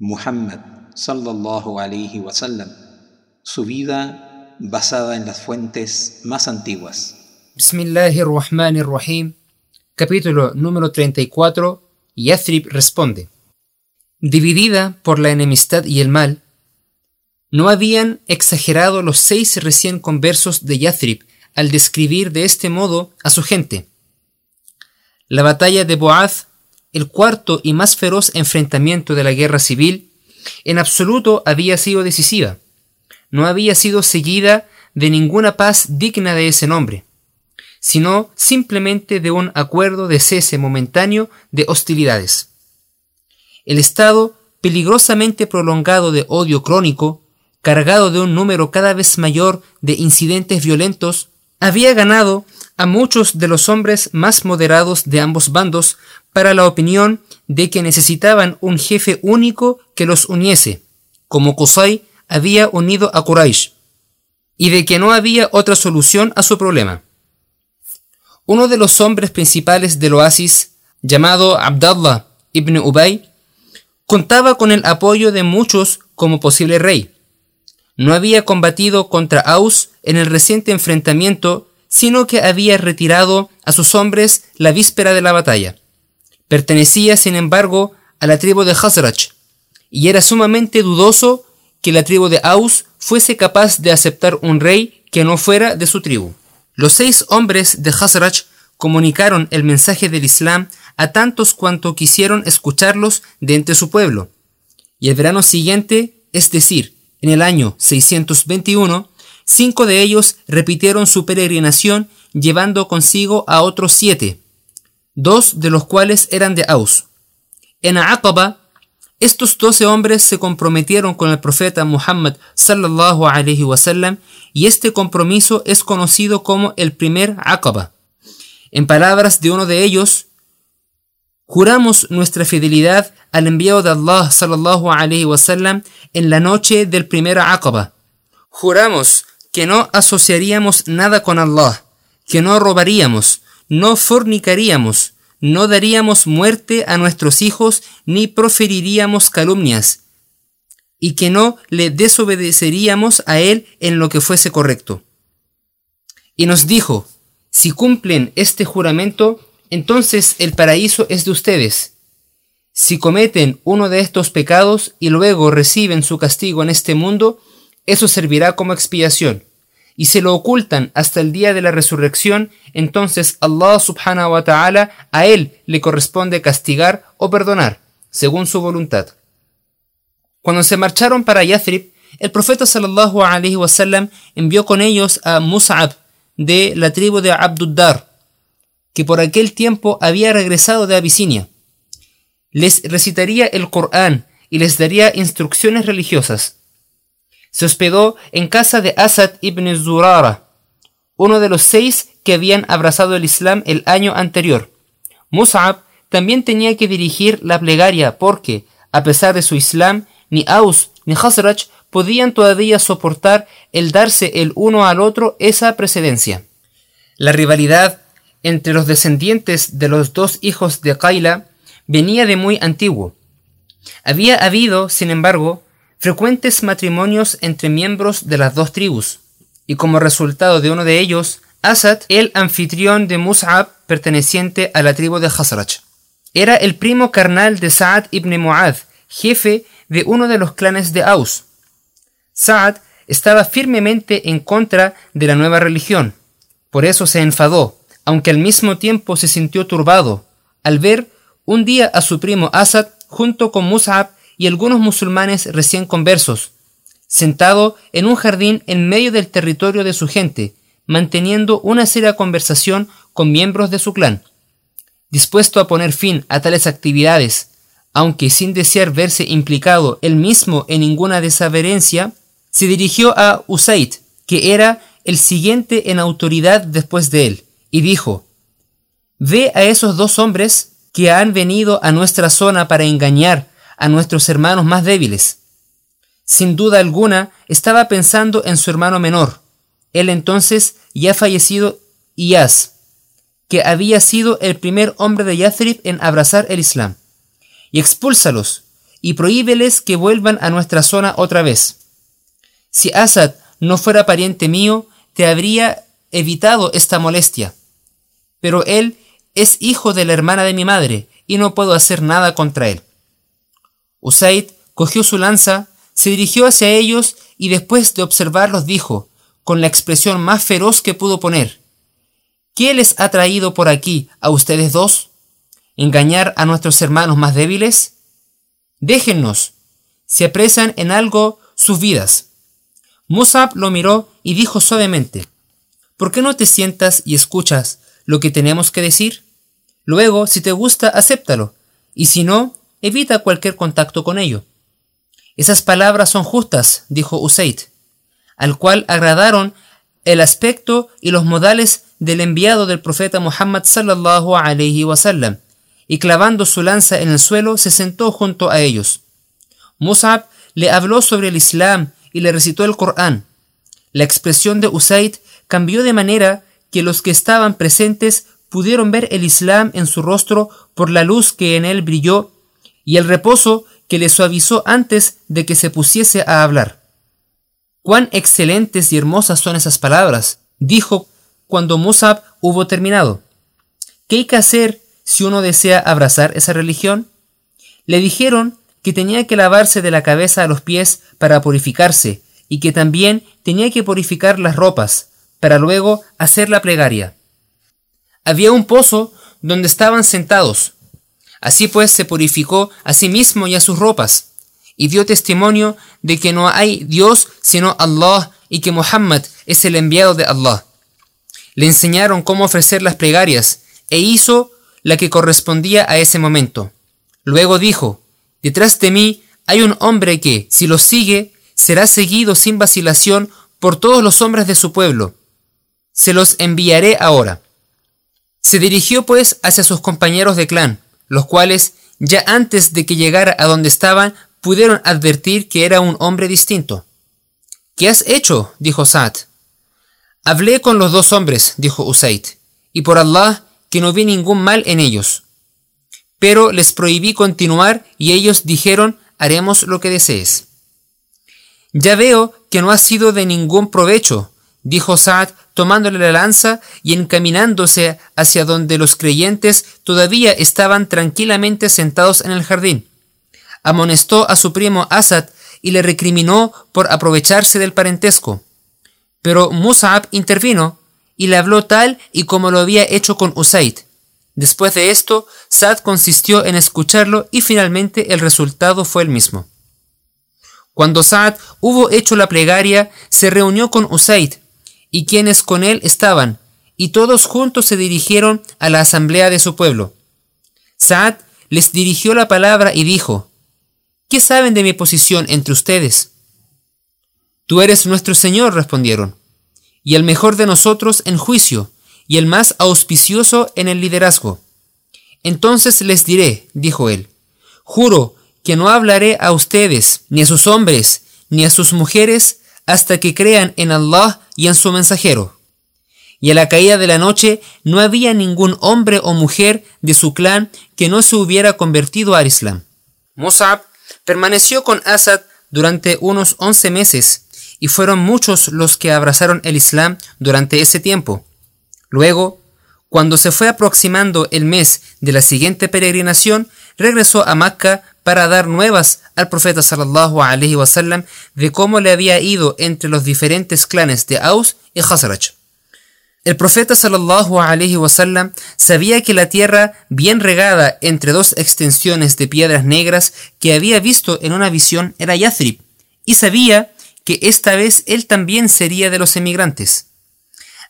Muhammad sallallahu alayhi wasallam, su vida basada en las fuentes más antiguas. Bismillahirrahmanirrahim. Capítulo número 34. Yathrib responde. Dividida por la enemistad y el mal, no habían exagerado los seis recién conversos de Yathrib al describir de este modo a su gente. La batalla de Boaz, el cuarto y más feroz enfrentamiento de la guerra civil, en absoluto había sido decisiva. No había sido seguida de ninguna paz digna de ese nombre, sino simplemente de un acuerdo de cese momentáneo de hostilidades. El estado peligrosamente prolongado de odio crónico, cargado de un número cada vez mayor de incidentes violentos, había ganado a muchos de los hombres más moderados de ambos bandos para la opinión de que necesitaban un jefe único que los uniese, como Qusay había unido a Quraysh, y de que no había otra solución a su problema. Uno de los hombres principales del oasis, llamado Abdallah ibn Ubay, contaba con el apoyo de muchos como posible rey. No había combatido contra Aus en el reciente enfrentamiento, sino que había retirado a sus hombres la víspera de la batalla. Pertenecía, sin embargo, a la tribu de Hazraj, y era sumamente dudoso que la tribu de Aus fuese capaz de aceptar un rey que no fuera de su tribu. Los seis hombres de Hazraj comunicaron el mensaje del Islam a tantos cuanto quisieron escucharlos de entre su pueblo. Y el verano siguiente, es decir, en el año 621, cinco de ellos repitieron su peregrinación llevando consigo a otros siete, dos de los cuales eran de Aus. En Aqaba, estos doce hombres se comprometieron con el profeta Muhammad sallallahu alaihi wasallam y este compromiso es conocido como el primer Aqaba. En palabras de uno de ellos, juramos nuestra fidelidad al enviado de Allah sallallahu alaihi wasallam en la noche del primer Aqaba. Juramos que no asociaríamos nada con Allah, que no robaríamos, no fornicaríamos, no daríamos muerte a nuestros hijos ni proferiríamos calumnias, y que no le desobedeceríamos a él en lo que fuese correcto. Y nos dijo, si cumplen este juramento, entonces el paraíso es de ustedes. Si cometen uno de estos pecados y luego reciben su castigo en este mundo, eso servirá como expiación y se lo ocultan hasta el día de la resurrección, entonces Allah subhanahu wa ta'ala a él le corresponde castigar o perdonar, según su voluntad. Cuando se marcharon para Yathrib, el profeta sallallahu alaihi wasallam envió con ellos a Mus'ab de la tribu de Abduddar, que por aquel tiempo había regresado de Abisinia. Les recitaría el Corán y les daría instrucciones religiosas se hospedó en casa de Asad ibn Zurara, uno de los seis que habían abrazado el Islam el año anterior. Mus'ab también tenía que dirigir la plegaria porque, a pesar de su Islam, ni Aus ni Hazraj podían todavía soportar el darse el uno al otro esa precedencia. La rivalidad entre los descendientes de los dos hijos de Qaila venía de muy antiguo. Había habido, sin embargo, frecuentes matrimonios entre miembros de las dos tribus, y como resultado de uno de ellos, Asad, el anfitrión de Mus'ab, perteneciente a la tribu de Hazraj. Era el primo carnal de Sa'ad ibn Mu'adh, jefe de uno de los clanes de Aus. Sa'ad estaba firmemente en contra de la nueva religión, por eso se enfadó, aunque al mismo tiempo se sintió turbado, al ver un día a su primo Asad junto con Mus'ab y algunos musulmanes recién conversos, sentado en un jardín en medio del territorio de su gente, manteniendo una seria conversación con miembros de su clan. Dispuesto a poner fin a tales actividades, aunque sin desear verse implicado él mismo en ninguna desaverencia, se dirigió a Usaid, que era el siguiente en autoridad después de él, y dijo, Ve a esos dos hombres que han venido a nuestra zona para engañar a nuestros hermanos más débiles. Sin duda alguna, estaba pensando en su hermano menor, él entonces ya fallecido Iyaz, que había sido el primer hombre de Yathrib en abrazar el Islam. Y expúlsalos, y prohíbeles que vuelvan a nuestra zona otra vez. Si Asad no fuera pariente mío, te habría evitado esta molestia. Pero él es hijo de la hermana de mi madre, y no puedo hacer nada contra él. Usaid cogió su lanza, se dirigió hacia ellos y después de observarlos dijo, con la expresión más feroz que pudo poner, ¿Qué les ha traído por aquí a ustedes dos? ¿Engañar a nuestros hermanos más débiles? Déjennos. Se apresan en algo sus vidas. Musab lo miró y dijo suavemente, ¿Por qué no te sientas y escuchas lo que tenemos que decir? Luego, si te gusta, acéptalo, y si no, evita cualquier contacto con ello. Esas palabras son justas, dijo Usaid, al cual agradaron el aspecto y los modales del enviado del profeta Muhammad sallallahu alayhi wasallam, y clavando su lanza en el suelo se sentó junto a ellos. Musab le habló sobre el Islam y le recitó el Corán. La expresión de Usaid cambió de manera que los que estaban presentes pudieron ver el Islam en su rostro por la luz que en él brilló y el reposo que le suavizó antes de que se pusiese a hablar. Cuán excelentes y hermosas son esas palabras, dijo cuando Musab hubo terminado. ¿Qué hay que hacer si uno desea abrazar esa religión? Le dijeron que tenía que lavarse de la cabeza a los pies para purificarse y que también tenía que purificar las ropas para luego hacer la plegaria. Había un pozo donde estaban sentados. Así pues se purificó a sí mismo y a sus ropas, y dio testimonio de que no hay Dios sino Allah y que Muhammad es el enviado de Allah. Le enseñaron cómo ofrecer las plegarias e hizo la que correspondía a ese momento. Luego dijo, Detrás de mí hay un hombre que, si lo sigue, será seguido sin vacilación por todos los hombres de su pueblo. Se los enviaré ahora. Se dirigió pues hacia sus compañeros de clan, los cuales, ya antes de que llegara a donde estaban, pudieron advertir que era un hombre distinto. ¿Qué has hecho? dijo Saad. Hablé con los dos hombres, dijo Usaid, y por Allah que no vi ningún mal en ellos. Pero les prohibí continuar y ellos dijeron, haremos lo que desees. Ya veo que no ha sido de ningún provecho, dijo Saad tomándole la lanza y encaminándose hacia donde los creyentes todavía estaban tranquilamente sentados en el jardín. Amonestó a su primo Asad y le recriminó por aprovecharse del parentesco. Pero Musab intervino y le habló tal y como lo había hecho con Usaid. Después de esto, Saad consistió en escucharlo y finalmente el resultado fue el mismo. Cuando Saad hubo hecho la plegaria, se reunió con Usaid y quienes con él estaban, y todos juntos se dirigieron a la asamblea de su pueblo. Saad les dirigió la palabra y dijo, ¿Qué saben de mi posición entre ustedes? Tú eres nuestro Señor, respondieron, y el mejor de nosotros en juicio, y el más auspicioso en el liderazgo. Entonces les diré, dijo él, juro que no hablaré a ustedes, ni a sus hombres, ni a sus mujeres, hasta que crean en Allah y en su mensajero. Y a la caída de la noche no había ningún hombre o mujer de su clan que no se hubiera convertido al Islam. Musab permaneció con Asad durante unos once meses, y fueron muchos los que abrazaron el Islam durante ese tiempo. Luego, cuando se fue aproximando el mes de la siguiente peregrinación, regresó a Macca para dar nuevas al profeta sallallahu alaihi wasallam de cómo le había ido entre los diferentes clanes de Aus y Khazraj. El profeta sallallahu alaihi wasallam sabía que la tierra bien regada entre dos extensiones de piedras negras que había visto en una visión era Yathrib y sabía que esta vez él también sería de los emigrantes.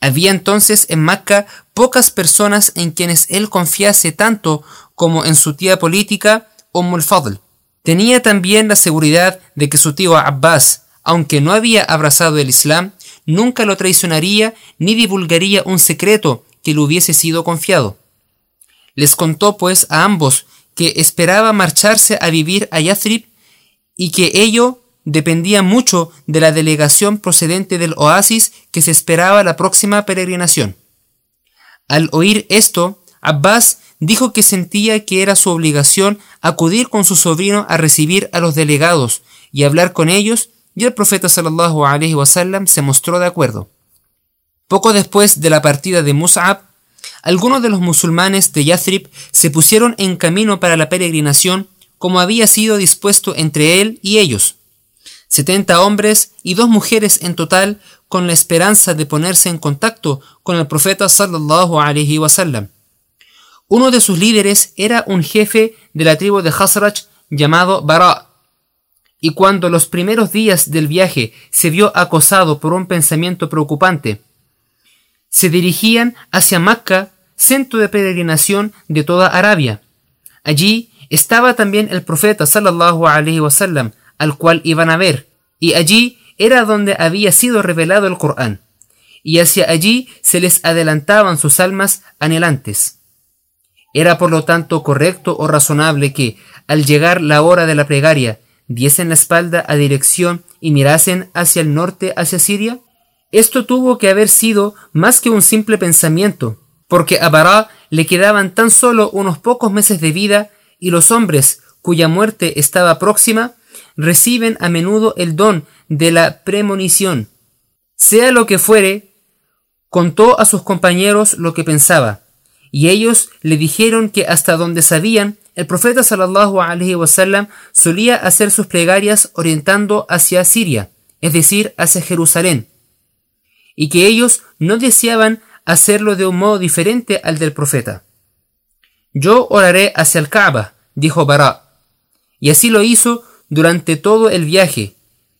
Había entonces en Macca pocas personas en quienes él confiase tanto como en su tía política, Umm al-Fadl. Tenía también la seguridad de que su tío Abbas, aunque no había abrazado el Islam, nunca lo traicionaría ni divulgaría un secreto que le hubiese sido confiado. Les contó pues a ambos que esperaba marcharse a vivir a Yathrib y que ello dependía mucho de la delegación procedente del oasis que se esperaba la próxima peregrinación. Al oír esto, Abbas dijo que sentía que era su obligación acudir con su sobrino a recibir a los delegados y hablar con ellos, y el profeta sallallahu alaihi wasallam se mostró de acuerdo. Poco después de la partida de Mus'ab, algunos de los musulmanes de Yathrib se pusieron en camino para la peregrinación como había sido dispuesto entre él y ellos. Setenta hombres y dos mujeres en total con la esperanza de ponerse en contacto con el profeta sallallahu alaihi wasallam. Uno de sus líderes era un jefe de la tribu de Hazraj llamado Bara. Y cuando los primeros días del viaje se vio acosado por un pensamiento preocupante, se dirigían hacia Macca, centro de peregrinación de toda Arabia. Allí estaba también el profeta sallallahu alaihi wasallam, al cual iban a ver, y allí era donde había sido revelado el Corán, y hacia allí se les adelantaban sus almas anhelantes. Era por lo tanto correcto o razonable que, al llegar la hora de la plegaria, diesen la espalda a dirección y mirasen hacia el norte, hacia Siria? Esto tuvo que haber sido más que un simple pensamiento, porque a Bará le quedaban tan solo unos pocos meses de vida y los hombres cuya muerte estaba próxima reciben a menudo el don de la premonición. Sea lo que fuere, contó a sus compañeros lo que pensaba, y ellos le dijeron que hasta donde sabían, el profeta sallallahu alaihi wasallam solía hacer sus plegarias orientando hacia Siria, es decir, hacia Jerusalén y que ellos no deseaban hacerlo de un modo diferente al del profeta. Yo oraré hacia el Kaaba, dijo Bara, y así lo hizo durante todo el viaje,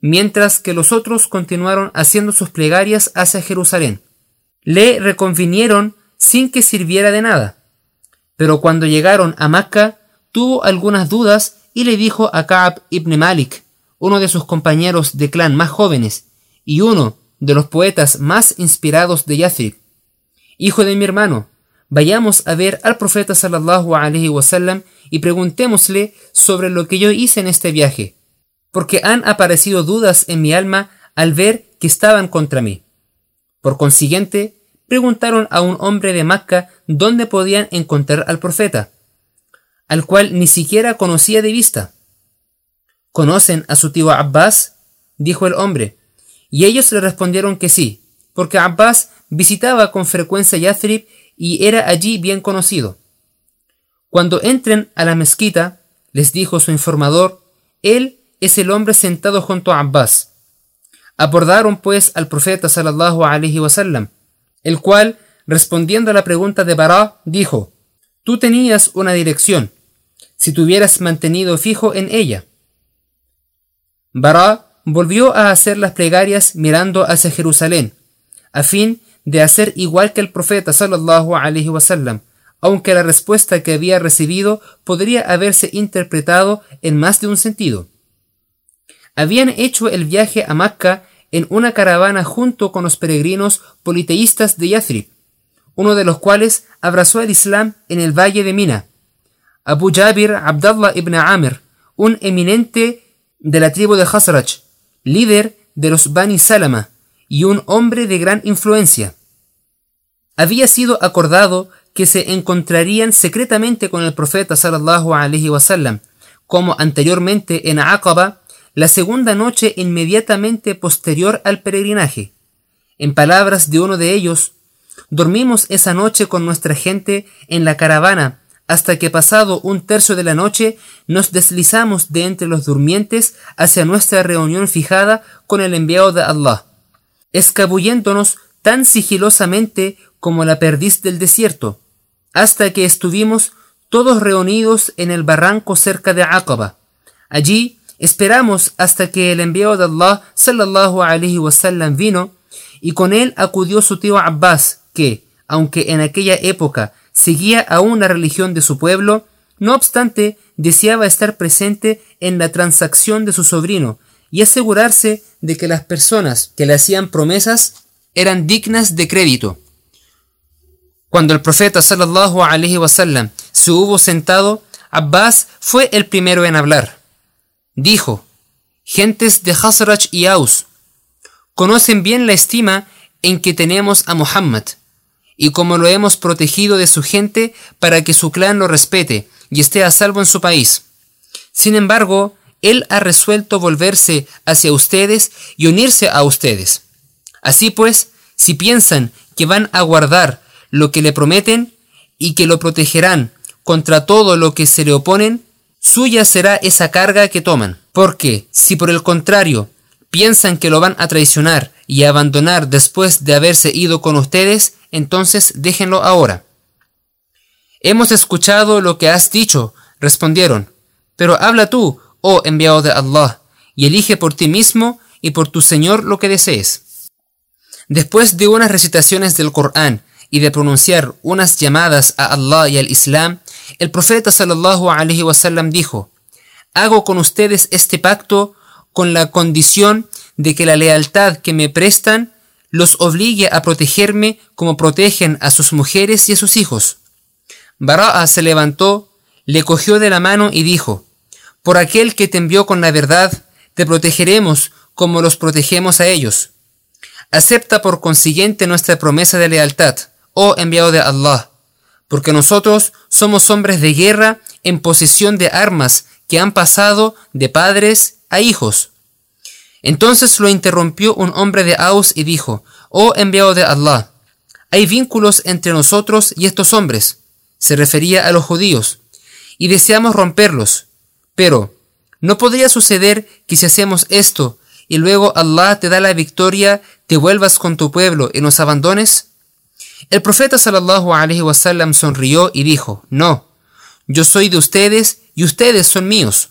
mientras que los otros continuaron haciendo sus plegarias hacia Jerusalén. Le reconvinieron sin que sirviera de nada. Pero cuando llegaron a Macca, tuvo algunas dudas y le dijo a Kaab ibn Malik, uno de sus compañeros de clan más jóvenes, y uno de los poetas más inspirados de Yathrib. Hijo de mi hermano, vayamos a ver al profeta sallallahu alaihi wasallam y preguntémosle sobre lo que yo hice en este viaje, porque han aparecido dudas en mi alma al ver que estaban contra mí. Por consiguiente, preguntaron a un hombre de Macca dónde podían encontrar al profeta, al cual ni siquiera conocía de vista. ¿Conocen a su tío Abbas? dijo el hombre. Y ellos le respondieron que sí, porque Abbas visitaba con frecuencia Yathrib y era allí bien conocido. Cuando entren a la mezquita, les dijo su informador, él es el hombre sentado junto a Abbas. Abordaron pues al profeta sallallahu alaihi wasallam, el cual, respondiendo a la pregunta de Bará, dijo, Tú tenías una dirección, si te hubieras mantenido fijo en ella. Bará volvió a hacer las plegarias mirando hacia Jerusalén, a fin de hacer igual que el profeta sallallahu alaihi wasallam, aunque la respuesta que había recibido podría haberse interpretado en más de un sentido. Habían hecho el viaje a Macca en una caravana junto con los peregrinos politeístas de Yathrib, uno de los cuales abrazó el Islam en el valle de Mina. Abu Jabir Abdallah ibn Amr, un eminente de la tribu de Khazraj, líder de los Bani Salama y un hombre de gran influencia. Había sido acordado que se encontrarían secretamente con el profeta sallallahu alaihi wasallam, como anteriormente en Aqaba, la segunda noche inmediatamente posterior al peregrinaje. En palabras de uno de ellos, dormimos esa noche con nuestra gente en la caravana hasta que pasado un tercio de la noche nos deslizamos de entre los durmientes hacia nuestra reunión fijada con el enviado de Allah, escabulléndonos tan sigilosamente como la perdiz del desierto, hasta que estuvimos todos reunidos en el barranco cerca de Aqaba. Allí esperamos hasta que el enviado de Allah sallallahu alaihi wasallam vino y con él acudió su tío Abbas, que, aunque en aquella época seguía aún la religión de su pueblo, no obstante deseaba estar presente en la transacción de su sobrino y asegurarse de que las personas que le hacían promesas eran dignas de crédito. Cuando el profeta sallallahu alaihi wasallam se hubo sentado, Abbas fue el primero en hablar. Dijo: Gentes de Hazraj y Aus, conocen bien la estima en que tenemos a Muhammad y como lo hemos protegido de su gente para que su clan lo respete y esté a salvo en su país. Sin embargo, él ha resuelto volverse hacia ustedes y unirse a ustedes. Así pues, si piensan que van a guardar lo que le prometen y que lo protegerán contra todo lo que se le oponen, suya será esa carga que toman. Porque si por el contrario piensan que lo van a traicionar y abandonar después de haberse ido con ustedes, entonces déjenlo ahora. Hemos escuchado lo que has dicho, respondieron, pero habla tú, oh enviado de Allah, y elige por ti mismo y por tu Señor lo que desees. Después de unas recitaciones del Corán y de pronunciar unas llamadas a Allah y al Islam, el profeta sallallahu alaihi wasallam dijo: Hago con ustedes este pacto con la condición de que la lealtad que me prestan los obligue a protegerme como protegen a sus mujeres y a sus hijos. Bara'a se levantó, le cogió de la mano y dijo: Por aquel que te envió con la verdad, te protegeremos como los protegemos a ellos. Acepta por consiguiente nuestra promesa de lealtad, oh enviado de Allah, porque nosotros somos hombres de guerra en posesión de armas que han pasado de padres a hijos. Entonces lo interrumpió un hombre de Aus y dijo, Oh enviado de Allah, hay vínculos entre nosotros y estos hombres, se refería a los judíos, y deseamos romperlos. Pero, ¿no podría suceder que si hacemos esto y luego Allah te da la victoria, te vuelvas con tu pueblo y nos abandones? El profeta sallallahu alaihi sonrió y dijo, No, yo soy de ustedes y ustedes son míos.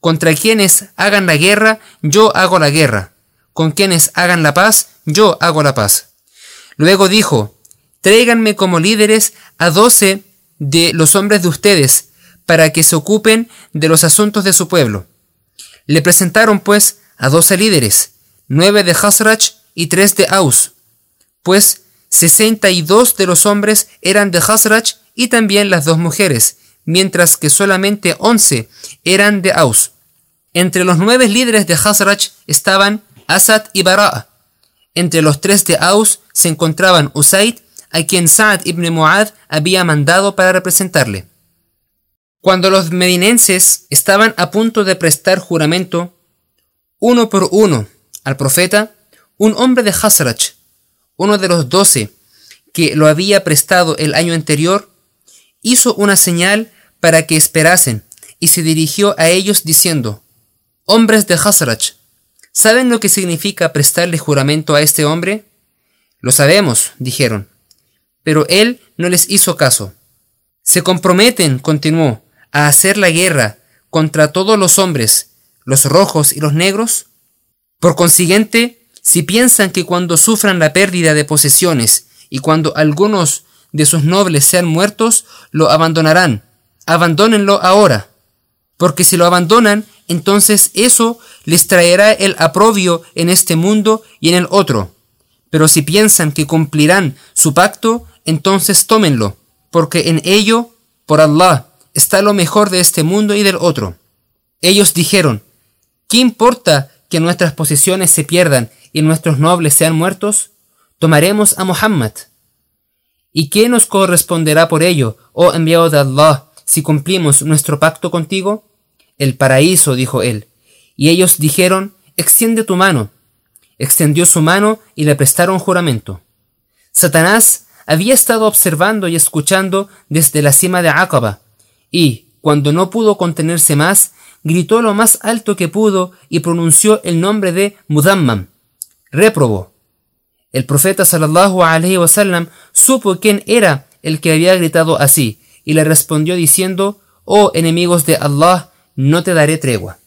Contra quienes hagan la guerra, yo hago la guerra. Con quienes hagan la paz, yo hago la paz. Luego dijo, tráiganme como líderes a doce de los hombres de ustedes, para que se ocupen de los asuntos de su pueblo. Le presentaron pues a doce líderes, nueve de Hasrach y tres de Aus, pues sesenta y dos de los hombres eran de Hasrach y también las dos mujeres, mientras que solamente once eran de Aus. Entre los nueve líderes de Hazrach estaban Asad y Bara'a. Entre los tres de Aus se encontraban Usaid, a quien Sa'ad ibn Mu'ad había mandado para representarle. Cuando los medinenses estaban a punto de prestar juramento, uno por uno, al profeta, un hombre de Hazrach, uno de los doce que lo había prestado el año anterior, hizo una señal para que esperasen y se dirigió a ellos diciendo, Hombres de Hasrach, ¿saben lo que significa prestarle juramento a este hombre? Lo sabemos, dijeron. Pero él no les hizo caso. Se comprometen, continuó, a hacer la guerra contra todos los hombres, los rojos y los negros. Por consiguiente, si piensan que cuando sufran la pérdida de posesiones y cuando algunos de sus nobles sean muertos, lo abandonarán, abandónenlo ahora, porque si lo abandonan, entonces eso les traerá el aprobio en este mundo y en el otro. Pero si piensan que cumplirán su pacto, entonces tómenlo, porque en ello, por Allah, está lo mejor de este mundo y del otro. Ellos dijeron, ¿qué importa que nuestras posesiones se pierdan y nuestros nobles sean muertos? Tomaremos a Muhammad. ¿Y qué nos corresponderá por ello, oh enviado de Allah, si cumplimos nuestro pacto contigo? El paraíso, dijo él. Y ellos dijeron, extiende tu mano. Extendió su mano y le prestaron juramento. Satanás había estado observando y escuchando desde la cima de Aqaba, y, cuando no pudo contenerse más, gritó lo más alto que pudo y pronunció el nombre de Mudammam, réprobo. El profeta sallallahu alaihi wasallam supo quién era el que había gritado así, y le respondió diciendo, Oh enemigos de Allah, no te daré tregua.